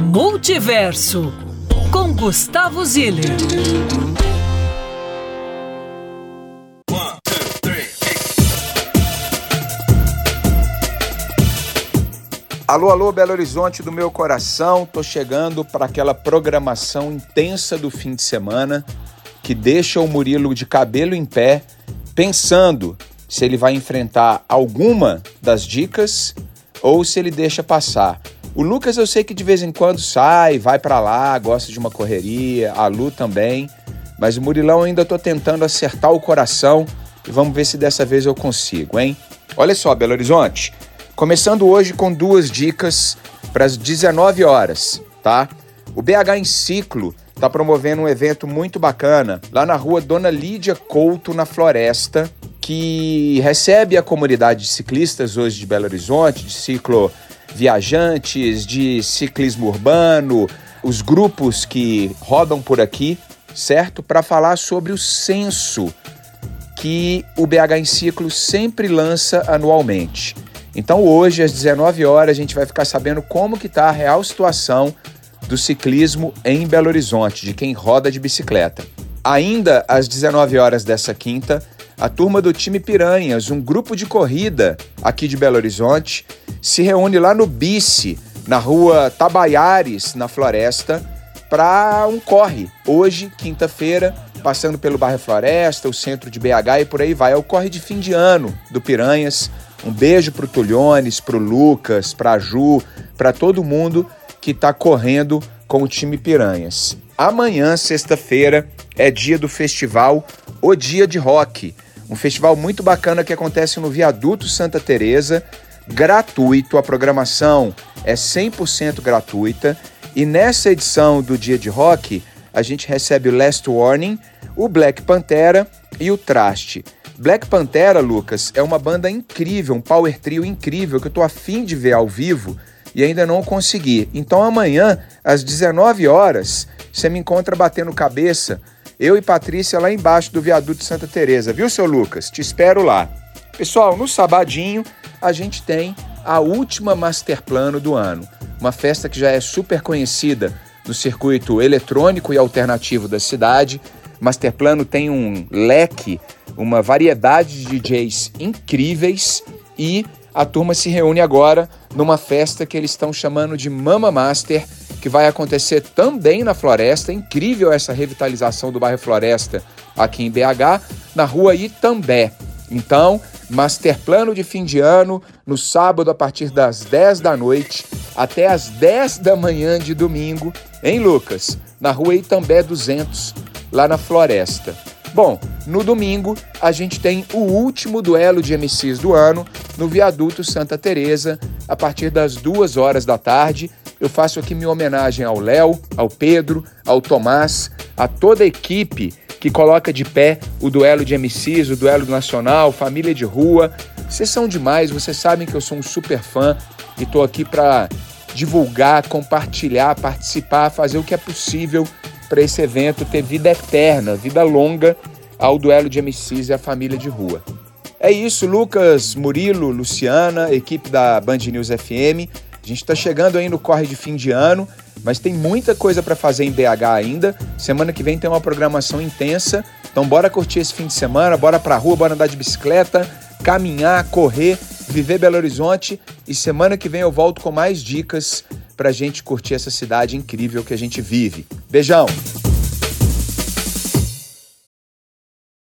Multiverso com Gustavo Ziller. Alô, alô, Belo Horizonte do meu coração. Tô chegando para aquela programação intensa do fim de semana que deixa o Murilo de cabelo em pé, pensando se ele vai enfrentar alguma das dicas ou se ele deixa passar. O Lucas eu sei que de vez em quando sai, vai para lá, gosta de uma correria, a Lu também, mas o Murilão ainda tô tentando acertar o coração e vamos ver se dessa vez eu consigo, hein? Olha só, Belo Horizonte, começando hoje com duas dicas para as 19 horas, tá? O BH em Ciclo está promovendo um evento muito bacana lá na rua Dona Lídia Couto, na Floresta, que recebe a comunidade de ciclistas hoje de Belo Horizonte, de ciclo viajantes, de ciclismo urbano, os grupos que rodam por aqui, certo? Para falar sobre o censo que o BH em Ciclo sempre lança anualmente. Então hoje às 19 horas a gente vai ficar sabendo como que está a real situação do ciclismo em Belo Horizonte, de quem roda de bicicleta. Ainda às 19 horas dessa quinta, a turma do time Piranhas, um grupo de corrida aqui de Belo Horizonte, se reúne lá no Bice, na rua Tabaiares, na Floresta, para um corre. Hoje, quinta-feira, passando pelo bairro Floresta, o centro de BH e por aí vai. É o corre de fim de ano do Piranhas. Um beijo pro Tulhones, pro Lucas, pra Ju, para todo mundo que está correndo com o time Piranhas. Amanhã, sexta-feira, é dia do festival O Dia de Rock, um festival muito bacana que acontece no Viaduto Santa Teresa, gratuito, a programação é 100% gratuita e nessa edição do Dia de Rock, a gente recebe o Last Warning, o Black Pantera e o Traste. Black Pantera, Lucas, é uma banda incrível, um power trio incrível que eu tô afim de ver ao vivo e ainda não consegui. Então amanhã, às 19 horas, você me encontra batendo cabeça, eu e Patrícia lá embaixo do viaduto Santa Teresa, viu, seu Lucas? Te espero lá. Pessoal, no sabadinho a gente tem a última Master Plano do ano, uma festa que já é super conhecida no circuito eletrônico e alternativo da cidade. Master Plano tem um leque, uma variedade de DJs incríveis e a turma se reúne agora numa festa que eles estão chamando de Mama Master, que vai acontecer também na Floresta. Incrível essa revitalização do bairro Floresta aqui em BH, na rua Itambé. Então, Master Plano de fim de ano, no sábado a partir das 10 da noite até as 10 da manhã de domingo, em Lucas, na rua Itambé 200, lá na Floresta. Bom, no domingo a gente tem o último duelo de MCs do ano no Viaduto Santa Teresa, a partir das duas horas da tarde. Eu faço aqui minha homenagem ao Léo, ao Pedro, ao Tomás, a toda a equipe que coloca de pé o duelo de MCs, o duelo nacional, família de rua. Vocês são demais, vocês sabem que eu sou um super fã e estou aqui para divulgar, compartilhar, participar, fazer o que é possível para esse evento ter vida eterna, vida longa ao duelo de MCs e a família de rua. É isso, Lucas, Murilo, Luciana, equipe da Band News FM. A gente está chegando aí no corre de fim de ano, mas tem muita coisa para fazer em BH ainda. Semana que vem tem uma programação intensa. Então bora curtir esse fim de semana, bora pra rua, bora andar de bicicleta, caminhar, correr, viver Belo Horizonte e semana que vem eu volto com mais dicas pra gente curtir essa cidade incrível que a gente vive. Beijão!